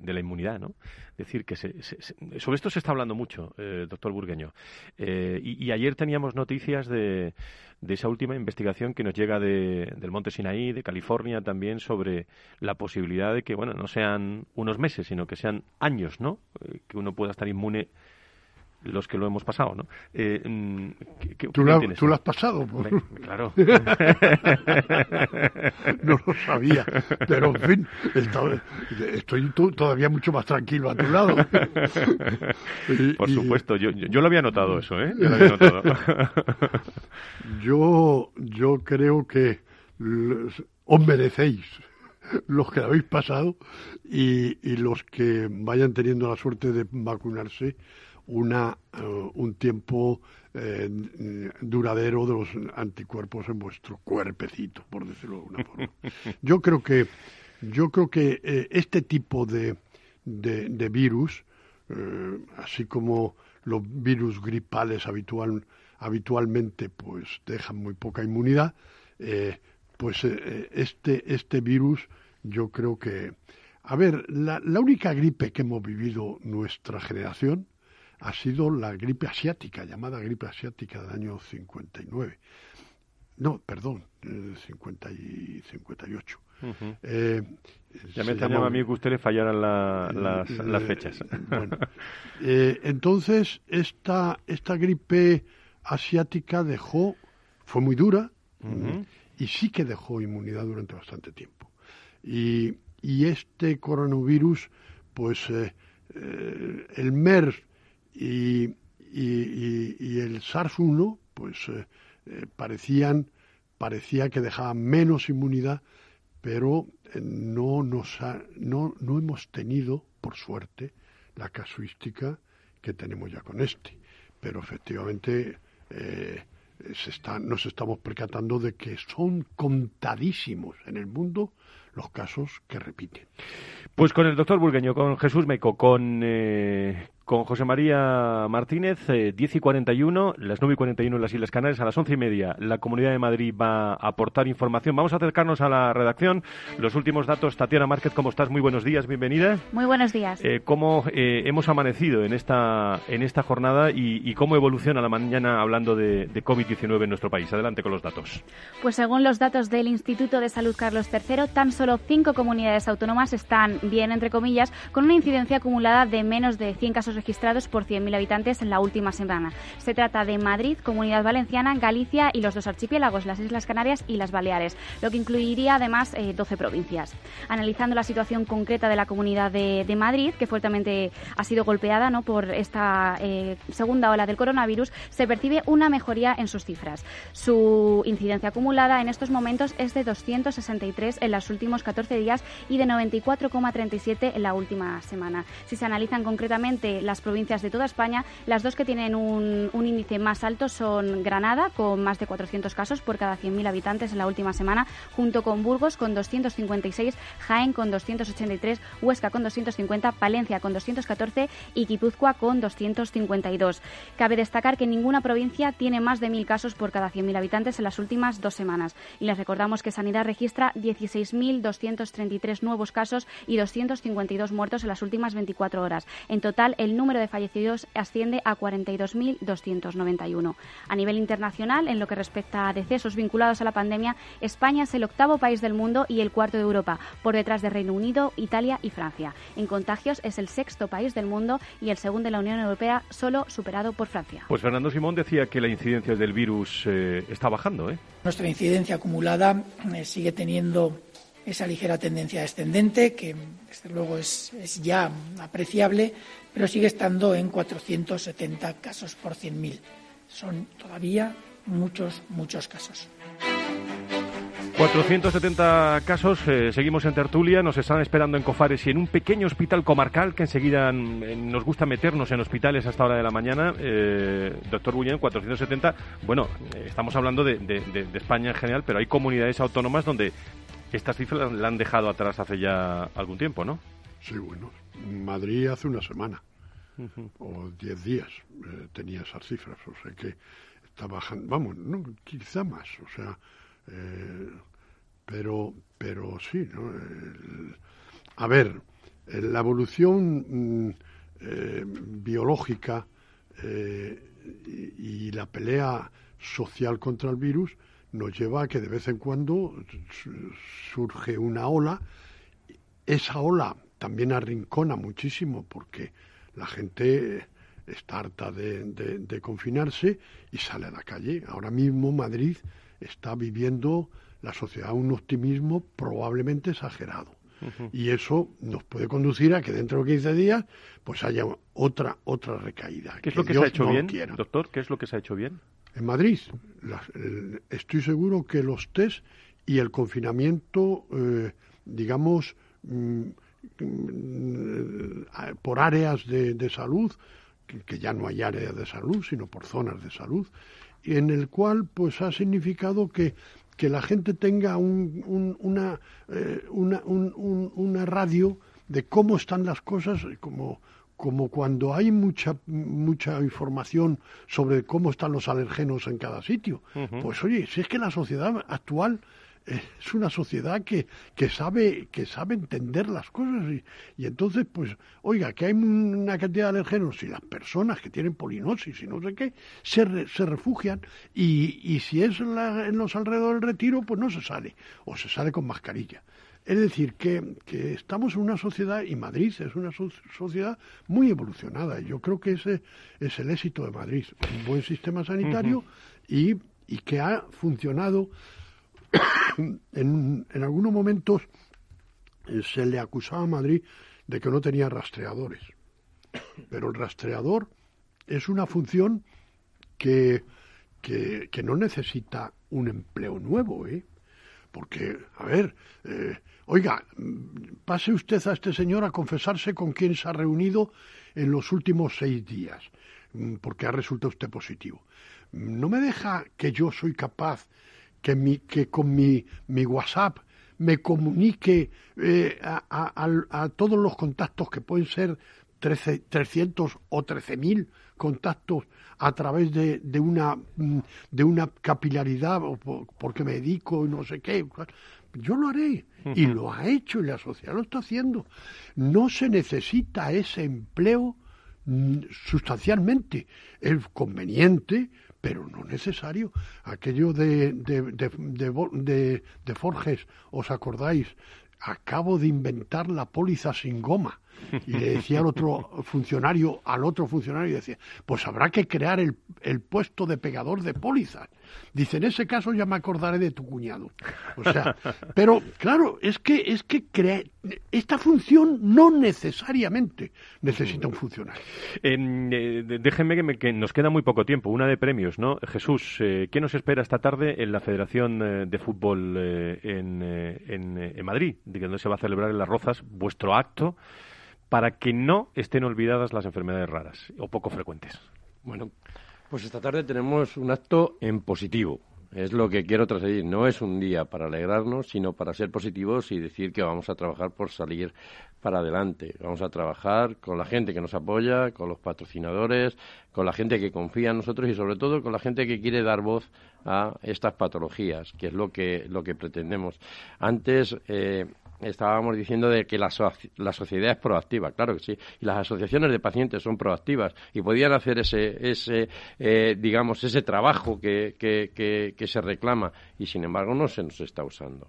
de la inmunidad, ¿no? Es decir, que se- se- sobre esto se está hablando mucho, doctor Burgueño. Y, y ayer teníamos noticias de, de esa última investigación que nos llega de, del Monte Sinaí, de California también, sobre la posibilidad de que, bueno, no sean unos meses, sino que sean años, ¿no? Que uno pueda estar inmune los que lo hemos pasado, ¿no? Eh, ¿Tú, la, ¿Tú lo has pasado? claro. [LAUGHS] no lo sabía. Pero, en fin, estoy todavía mucho más tranquilo a tu lado. [LAUGHS] Por supuesto, yo, yo, lo había notado eso, ¿eh? Yo, lo había [LAUGHS] notado. yo, yo creo que os merecéis los que habéis pasado y, y, los que vayan teniendo la suerte de vacunarse una, eh, un tiempo eh, duradero de los anticuerpos en vuestro cuerpecito, por decirlo de alguna forma. [LAUGHS] Yo creo que, yo creo que eh, este tipo de, de, virus, así como los virus gripales habitual, habitualmente pues dejan muy poca inmunidad, pues este, este virus yo creo que... A ver, la, la única gripe que hemos vivido nuestra generación, ha sido la gripe asiática, llamada gripe asiática del año 59. No, perdón, 50 y 58. eh, ya me extrañaba a mí que usted le fallaran las, las, fechas. Bueno, eh, entonces, esta, esta gripe asiática dejó, fue muy dura y sí que dejó inmunidad durante bastante tiempo. Y, y este coronavirus, pues eh, eh, el MERS y, y, el SARS-1 pues eh, eh, parecían parecía que dejaban menos inmunidad pero eh, no nos no, no hemos tenido por suerte la casuística que tenemos ya con este pero efectivamente se está, nos estamos percatando de que son contadísimos en el mundo los casos que repiten. Pues con el doctor Burgueño, con Jesús Meco, con, con José María Martínez, 10 eh, y 41, las 9 y 41 en las Islas Canarias, a las 11 y media la Comunidad de Madrid va a aportar información. Vamos a acercarnos a la redacción. Los últimos datos, Tatiana Márquez, ¿cómo estás? Muy buenos días, bienvenida. Muy buenos días. Eh, ¿Cómo eh, hemos amanecido en esta, en esta jornada y, cómo evoluciona la mañana hablando de, de COVID-19 en nuestro país? Adelante con los datos. Pues según los datos del Instituto de Salud Carlos III, tan solo cinco comunidades autónomas están bien, entre comillas, con una incidencia acumulada de menos de 100 casos registrados por 100.000 habitantes en la última semana. Se trata de Madrid, Comunidad Valenciana, Galicia y los dos archipiélagos, las Islas Canarias y las Baleares, lo que incluiría además 12 eh, provincias. Analizando la situación concreta de la Comunidad de, Madrid, que fuertemente ha sido golpeada ¿no? por esta eh, segunda ola del coronavirus, se percibe una mejoría en sus cifras. Su incidencia acumulada en estos momentos es de 263 en los últimos 14 días y de 94,37 en la última semana. Si se analizan concretamente las provincias de toda España, las dos que tienen un, índice más alto son Granada, con más de 400 casos por cada 100.000 habitantes en la última semana, junto con Burgos con 256, Jaén con 283, Huesca con 250, Palencia con 214 y Guipúzcoa con 252. Cabe destacar que ninguna provincia tiene más de 1.000 casos por cada 100.000 habitantes en las últimas dos semanas. Y les recordamos que Sanidad registra 16.233 nuevos casos y 252 muertos en las últimas 24 horas. En total, el número de fallecidos asciende a 42.291. A nivel internacional, en lo que respecta a decesos vinculados a la pandemia, España es el octavo país del mundo y el cuarto de Europa, por detrás de Reino Unido, Italia y Francia. En contagios es el sexto país del mundo y el segundo de la Unión Europea, solo superado por Francia. Pues Fernando Simón decía que la incidencia del virus eh, está bajando. ¿eh? Nuestra incidencia acumulada eh, sigue teniendo esa ligera tendencia descendente, que desde luego es, ya apreciable, pero sigue estando en 470 casos por 100.000. Son todavía muchos, muchos casos. 470 casos, eh, seguimos en tertulia, nos están esperando en Cofares y en un pequeño hospital comarcal que enseguida mm, nos gusta meternos en hospitales hasta hora de la mañana. Eh, doctor Bullén, 470, bueno, eh, estamos hablando de, de, España en general, pero hay comunidades autónomas donde estas cifras la han dejado atrás hace ya algún tiempo, ¿no? Sí, bueno, Madrid hace una semana o diez días eh, tenía esas cifras, o sea que está bajando, vamos, no, quizá más, o sea, eh, pero, pero sí, ¿no? a ver, eh, la evolución mm, biológica y la pelea social contra el virus nos lleva a que de vez en cuando surge una ola. Esa ola también arrincona muchísimo porque la gente está harta de, de, confinarse y sale a la calle. Ahora mismo Madrid está viviendo la sociedad un optimismo probablemente exagerado. Y eso nos puede conducir a que dentro de 15 días pues haya otra otra recaída. ¿Qué es lo que se ha hecho bien, doctor? ¿Qué es lo que se ha hecho bien? En Madrid, estoy seguro que los test y el confinamiento, eh, digamos, mm, por áreas de, salud, que, ya no hay áreas de salud, sino por zonas de salud, en el cual pues ha significado que que la gente tenga un, una, eh, una, una, radio de cómo están las cosas, como, como cuando hay mucha, mucha información sobre cómo están los alergenos en cada sitio. Pues oye, si es que la sociedad actual es una sociedad que, que, sabe, que sabe entender las cosas y, entonces, pues, oiga, que hay una cantidad de alergenos y las personas que tienen polinosis y no sé qué, se, se refugian y, y si es en los alrededores del retiro, pues no se sale o se sale con mascarilla. Es decir, que, que, estamos en una sociedad, y Madrid es una sociedad muy evolucionada. Yo creo que ese es el éxito de Madrid. Un buen sistema sanitario y, y que ha funcionado [COUGHS] en, algunos momentos eh, se le acusaba a Madrid de que no tenía rastreadores. Pero el rastreador es una función que, que, no necesita un empleo nuevo, ¿eh? Porque, a ver, eh, oiga, pase usted a este señor a confesarse con quién se ha reunido en los últimos seis días, mm, porque ha resultado usted positivo. No me deja que yo soy capaz que, mi, que con mi, mi WhatsApp me comunique eh, a, todos los contactos que pueden ser 13, 300 o 13.000 contactos a través de, una, mm, de una capilaridad porque me dedico y no sé qué. Yo lo haré y lo ha hecho y la sociedad lo está haciendo. No se necesita ese empleo mm, sustancialmente. Es conveniente pero no necesario. Aquello de, de, de, de, Forges, ¿os acordáis? Acabo de inventar la póliza sin goma. Y le decía al otro funcionario, al otro funcionario, decía, pues habrá que crear el, el puesto de pegador de pólizas. Dice, en ese caso ya me acordaré de tu cuñado. O sea, [LAUGHS] pero claro, es que, es que esta función no necesariamente necesita un funcionario. Eh, déjenme que, nos queda muy poco tiempo, una de premios, ¿no? Jesús, eh, ¿qué nos espera esta tarde en la Federación eh, de Fútbol en, en, Madrid, donde se va a celebrar en Las Rozas vuestro acto para que no estén olvidadas las enfermedades raras o poco frecuentes? Bueno, pues esta tarde tenemos un acto en positivo. Es lo que quiero transmitir. No es un día para alegrarnos, sino para ser positivos y decir que vamos a trabajar por salir para adelante. Vamos a trabajar con la gente que nos apoya, con los patrocinadores, con la gente que confía en nosotros y sobre todo con la gente que quiere dar voz a estas patologías, que es lo que, lo que pretendemos. Antes, eh, estábamos diciendo de que la, la, sociedad es proactiva, claro que sí, y las asociaciones de pacientes son proactivas y podían hacer ese, ese eh, digamos, ese trabajo que, que, que se reclama y sin embargo no se nos está usando.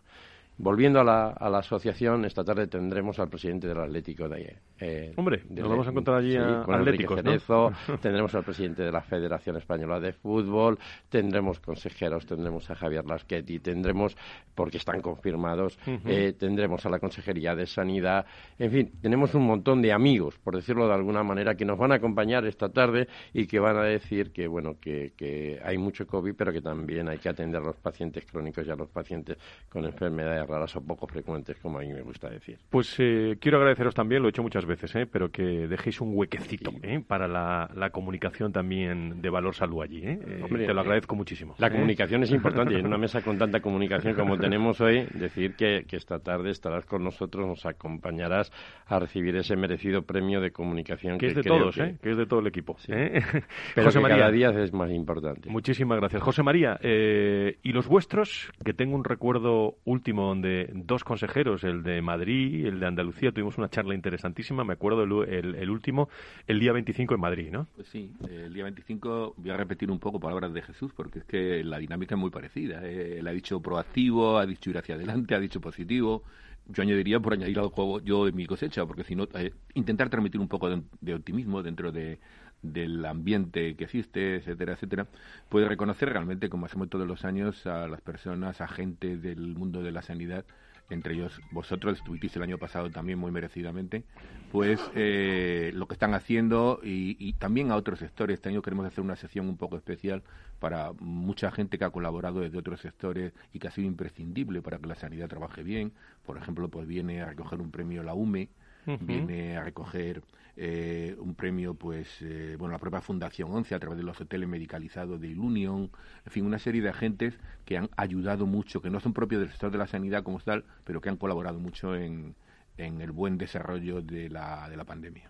Volviendo a la, a la, asociación, esta tarde tendremos al presidente del Atlético de. Eh, Hombre, nos vamos a encontrar allí a Atléticos, [LAUGHS] tendremos al presidente de la Federación Española de Fútbol, tendremos consejeros, tendremos a Javier Lasquetti, tendremos, porque están confirmados, eh, tendremos a la Consejería de Sanidad, en fin, tenemos un montón de amigos, por decirlo de alguna manera, que nos van a acompañar esta tarde y que van a decir que, bueno, que, que hay mucho COVID, pero que también hay que atender a los pacientes crónicos y a los pacientes con enfermedades raras o poco frecuentes, como a mí me gusta decir. Pues eh, quiero agradeceros también, lo he hecho muchas veces, eh, pero que dejéis un huequecito eh, para la, comunicación también de Valor Salud allí. te lo agradezco muchísimo. La comunicación es importante y en una [LAUGHS] mesa con tanta comunicación como tenemos hoy, decir que, esta tarde estarás con nosotros, nos acompañarás a recibir ese merecido premio de comunicación. Que, es de todos, que... es de todo el equipo. [LAUGHS] Pero José María, cada día es más importante. Muchísimas gracias. José María, ¿y los vuestros? Que tengo un recuerdo último de dos consejeros, el de Madrid y el de Andalucía. Tuvimos una charla interesantísima, me acuerdo el, último, el día 25 en Madrid, ¿no? Pues sí, el día 25 voy a repetir un poco palabras de Jesús, porque es que la dinámica es muy parecida. Él ha dicho proactivo, ha dicho ir hacia adelante, ha dicho positivo yo añadiría por añadir al juego yo de mi cosecha, porque si no, eh, intentar transmitir un poco de, optimismo dentro de, del ambiente que existe, etcétera, etcétera, puede reconocer realmente, como hacemos todos los años, a las personas, agentes del mundo de la sanidad, entre ellos vosotros, estuvisteis el año pasado también muy merecidamente, pues eh, lo que están haciendo y, también a otros sectores. Este año queremos hacer una sesión un poco especial para mucha gente que ha colaborado desde otros sectores y que ha sido imprescindible para que la sanidad trabaje bien. Por ejemplo, pues viene a recoger un premio la UME, viene a recoger eh, un premio, pues, eh, bueno, la propia Fundación 11 a través de los hoteles medicalizados de Ilunion, en fin, una serie de agentes que han ayudado mucho, que no son propios del sector de la sanidad como tal, pero que han colaborado mucho en, en el buen desarrollo de la, de la pandemia.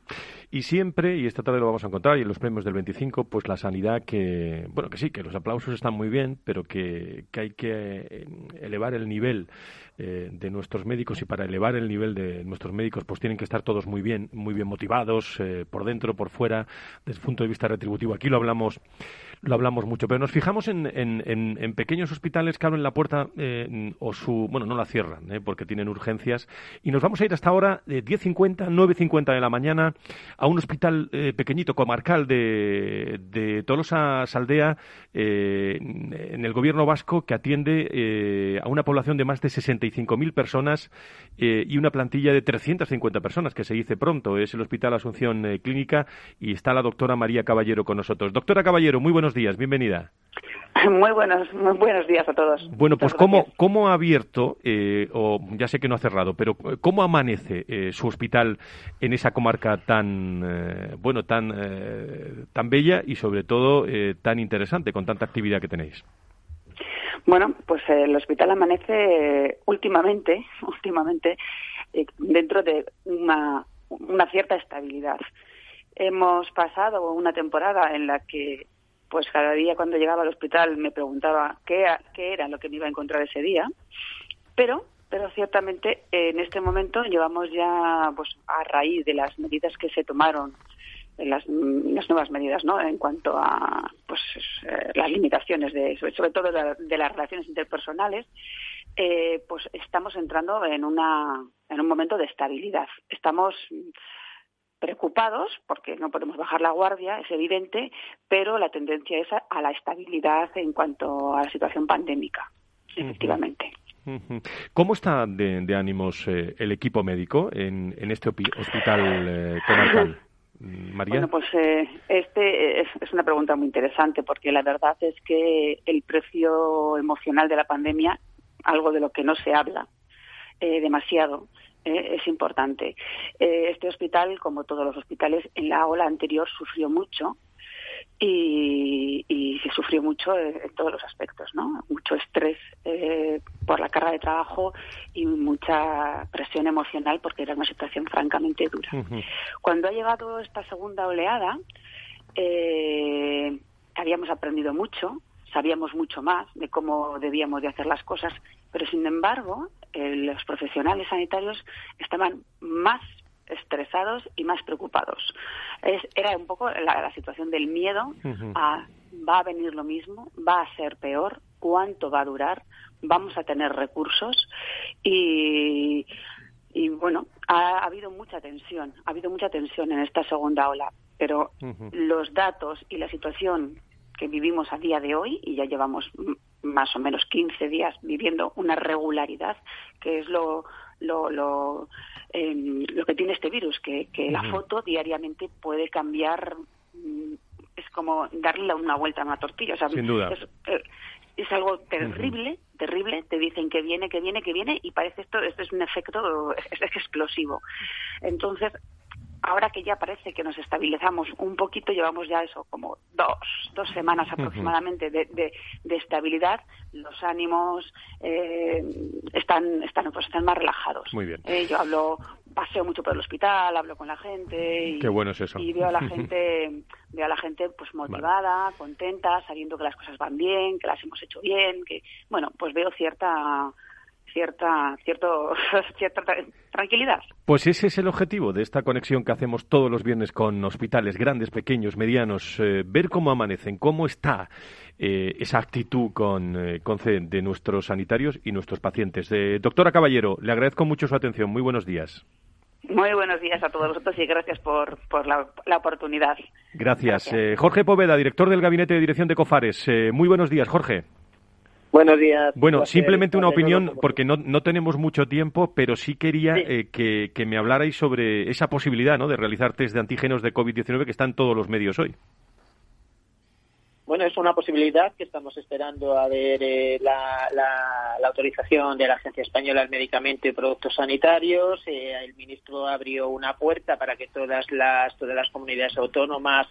Y siempre, y esta tarde lo vamos a encontrar, y en los premios del 25, pues la sanidad que, bueno, que sí, que los aplausos están muy bien, pero que, que hay que eh, elevar el nivel eh, de nuestros médicos y para elevar el nivel de nuestros médicos pues tienen que estar todos muy bien, muy bien motivados, eh, por dentro, por fuera, desde el punto de vista retributivo. Aquí lo hablamos lo hablamos mucho. Pero nos fijamos en, en, pequeños hospitales que abren la puerta eh, o su, bueno, no la cierran eh, porque tienen urgencias y nos vamos a ir hasta ahora de 10.50, 9.50 de la mañana a un hospital eh, pequeñito, comarcal de, de Tolosa Saldea en el gobierno vasco que atiende a una población de más de 65.000 personas y una plantilla de 350 personas, que se dice pronto. Es el Hospital Asunción Clínica y está la doctora María Caballero con nosotros. Doctora Caballero, muy buenos buenos días, bienvenida. [LAUGHS] Muy buenos, muy buenos días a todos. Bueno, pues ¿cómo, ¿cómo, ha abierto, eh, o ya sé que no ha cerrado, pero eh, cómo amanece eh, su hospital en esa comarca tan, bueno, tan, tan bella y sobre todo tan interesante, con tanta actividad que tenéis? Bueno, pues el hospital amanece últimamente, [LAUGHS] últimamente, dentro de una, una cierta estabilidad. Hemos pasado una temporada en la que pues cada día cuando llegaba al hospital me preguntaba qué, qué era lo que me iba a encontrar ese día, pero pero ciertamente en este momento llevamos ya pues a raíz de las medidas que se tomaron las, las nuevas medidas no en cuanto a pues eh, las limitaciones de sobre, todo de, las relaciones interpersonales eh, pues estamos entrando en una en un momento de estabilidad. Estamos preocupados porque no podemos bajar la guardia, es evidente, pero la tendencia es a, la estabilidad en cuanto a la situación pandémica, efectivamente. ¿Cómo está de, ánimos eh, el equipo médico en, este hospital eh, comarcal? [LAUGHS] María. Bueno, pues eh, este es, es, una pregunta muy interesante porque la verdad es que el precio emocional de la pandemia, algo de lo que no se habla demasiado, eh, es importante. Eh, este hospital, como todos los hospitales, en la ola anterior sufrió mucho y, se sufrió mucho en todos los aspectos, ¿no? Mucho estrés eh, por la carga de trabajo y mucha presión emocional porque era una situación francamente dura. Cuando ha llegado esta segunda oleada, habíamos aprendido mucho, sabíamos mucho más de cómo debíamos de hacer las cosas, pero sin embargo eh, los profesionales sanitarios estaban más estresados y más preocupados. era un poco la, situación del miedo a va a venir lo mismo, va a ser peor, cuánto va a durar, vamos a tener recursos y, y bueno, ha, habido mucha tensión, ha habido mucha tensión en esta segunda ola, pero los datos y la situación que vivimos a día de hoy, y ya llevamos más o menos 15 días viviendo una regularidad, que es lo, lo, lo, em, lo que tiene este virus, que, que la foto diariamente puede cambiar, mm, es como darle una vuelta a una tortilla. Sin duda. Es, eh, es algo terrible, terrible. Te dicen que viene, que viene, que viene, y parece esto, esto es un efecto es explosivo. Entonces, ahora que ya parece que nos estabilizamos un poquito, llevamos ya eso como dos, dos semanas aproximadamente de, de, estabilidad, los ánimos eh, están, están, pues están más relajados. Muy bien. Eh, yo hablo, paseo mucho por el hospital, hablo con la gente y, Qué bueno es eso. y veo a la [LAUGHS] gente, veo a la gente pues motivada, contenta, sabiendo que las cosas van bien, que las hemos hecho bien, que bueno, pues veo cierta cierta, cierto, [LAUGHS] cierta tranquilidad. Pues ese es el objetivo de esta conexión que hacemos todos los viernes con hospitales grandes, pequeños, medianos, eh, ver cómo amanecen, cómo está eh, esa actitud con, eh, con de nuestros sanitarios y nuestros pacientes. doctora Caballero, le agradezco mucho su atención. Muy buenos días. Muy buenos días a todos vosotros y gracias por, por la, oportunidad. Gracias. Eh, Jorge Poveda, director del Gabinete de Dirección de COFARES. Eh, muy buenos días, Jorge. Buenos días. Bueno, simplemente una opinión, porque no, no tenemos mucho tiempo, pero sí quería eh, que, que, me hablarais sobre esa posibilidad ¿no? de realizar test de antígenos de COVID-19 que están todos los medios hoy. Bueno, es una posibilidad que estamos esperando a ver eh, la, la, autorización de la Agencia Española del Medicamento y Productos Sanitarios. Eh, el ministro abrió una puerta para que todas las todas las comunidades autónomas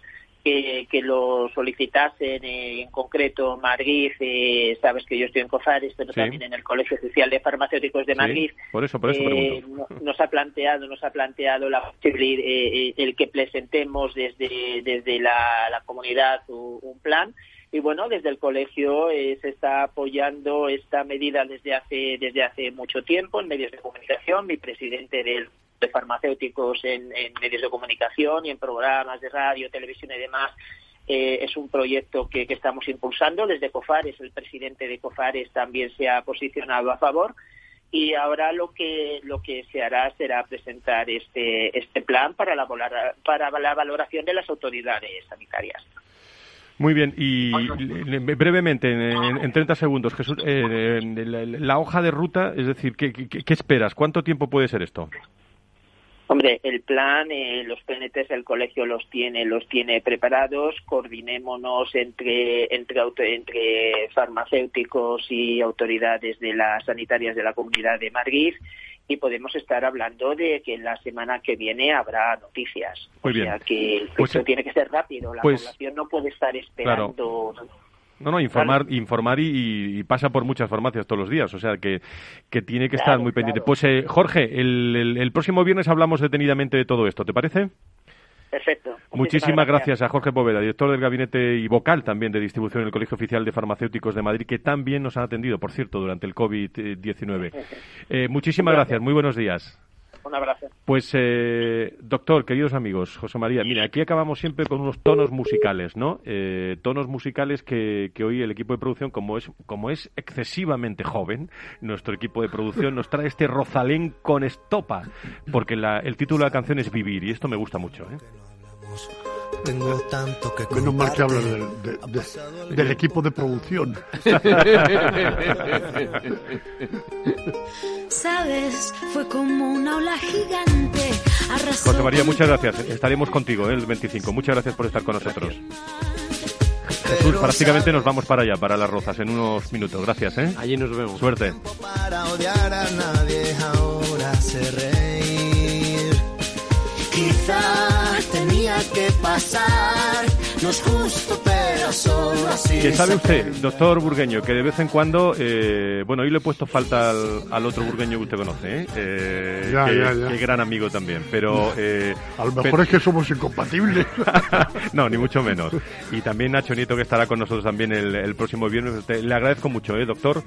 que, que lo solicitasen, eh, en concreto Madrid, eh, sabes que yo estoy en COFARES, pero también en el Colegio Oficial de Farmacéuticos de Madrid. por eso, por eso eh, nos ha planteado, nos ha planteado la posibilidad, el que presentemos desde, desde la, la comunidad un, plan. Y bueno desde el colegio se está apoyando esta medida desde hace desde hace mucho tiempo en medios de comunicación. Mi presidente del de farmacéuticos en, medios de comunicación y en programas de radio, televisión y demás. Eh, es un proyecto que, estamos impulsando. Desde COFARES, el presidente de COFARES también se ha posicionado a favor. Y ahora lo que lo que se hará será presentar este este plan para la para la valoración de las autoridades sanitarias. Muy bien, y brevemente, en, 30 segundos, Jesús, eh, la, hoja de ruta, es decir, ¿qué, qué esperas? ¿Cuánto tiempo puede ser esto? Hombre, el plan, eh, los PNTs el colegio los tiene, los tiene preparados. Coordinémonos entre entre entre farmacéuticos y autoridades de las sanitarias de la Comunidad de Madrid y podemos estar hablando de que la semana que viene habrá noticias. Muy bien. O sea que pues, esto tiene que ser rápido. La pues población no puede estar esperando. No, no, informar, informar y, pasa por muchas farmacias todos los días, o sea que, que tiene que estar muy pendiente. Pues eh, Jorge, el, el, próximo viernes hablamos detenidamente de todo esto, ¿te parece? Perfecto. Muchísimas, gracias. a Jorge Poveda, director del gabinete y vocal también de distribución en el Colegio Oficial de Farmacéuticos de Madrid, que también nos han atendido, por cierto, durante el COVID-19. [LAUGHS] Eh, muchísimas gracias, muy buenos días. Un abrazo. Pues, eh, doctor, queridos amigos, José María, mira, aquí acabamos siempre con unos tonos musicales, ¿no? Eh, tonos musicales que, que, hoy el equipo de producción, como es, como es excesivamente joven, nuestro equipo de producción nos trae este Rosalén con estopa, porque la, el título de la canción es Vivir, y esto me gusta mucho, ¿eh? Tengo tanto que Menos mal que habla del, del equipo de producción. Sabes, fue como una ola gigante. José María, muchas gracias. Estaremos contigo ¿eh? el 25. Muchas gracias por estar con nosotros. Jesús, prácticamente nos vamos para allá, para las rozas, en unos minutos. Gracias, ¿eh? Allí nos vemos. Suerte. Para odiar a nadie, ahora se. Quizá tenía que pasar no es justo, pero solo así. Que sabe usted, doctor Burgueño, que de vez en cuando, eh, bueno, hoy le he puesto falta al, otro burgueño que usted conoce, ¿eh? eh ya, ya, ya. Qué gran amigo también, pero... [LAUGHS] Eh, a lo mejor es que somos incompatibles. [LAUGHS] no, ni mucho menos. Y también Nacho Nieto, que estará con nosotros también el, próximo viernes. Le agradezco mucho, ¿eh, doctor?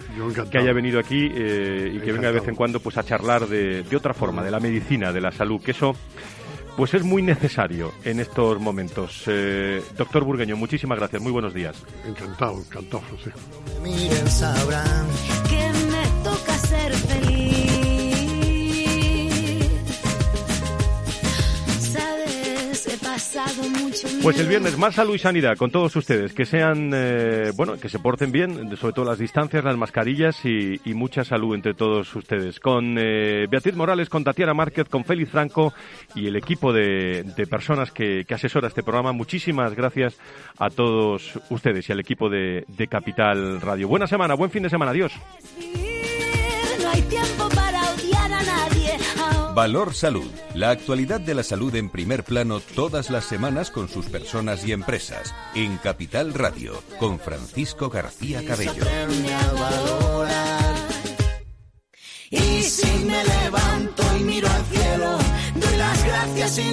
que haya venido aquí y que venga de vez en cuando pues a charlar de, de otra forma, de la medicina, de la salud, que eso pues es muy necesario en estos momentos. Eh, doctor Burgueño, muchísimas gracias. Muy buenos días. Encantado, encantado, José. Pues el viernes más salud y sanidad con todos ustedes, que sean, eh, bueno, que se porten bien, sobre todo las distancias, las mascarillas y, mucha salud entre todos ustedes. Con eh, Beatriz Morales, con Tatiana Márquez, con Félix Franco y el equipo de, personas que, asesora este programa. Muchísimas gracias a todos ustedes y al equipo de, de Capital Radio. Buena semana, buen fin de semana, adiós. Valor Salud. La actualidad de la salud en primer plano todas las semanas con sus personas y empresas. En Capital Radio, con Francisco García Cabello. Y si me levanto y miro al cielo, doy las gracias y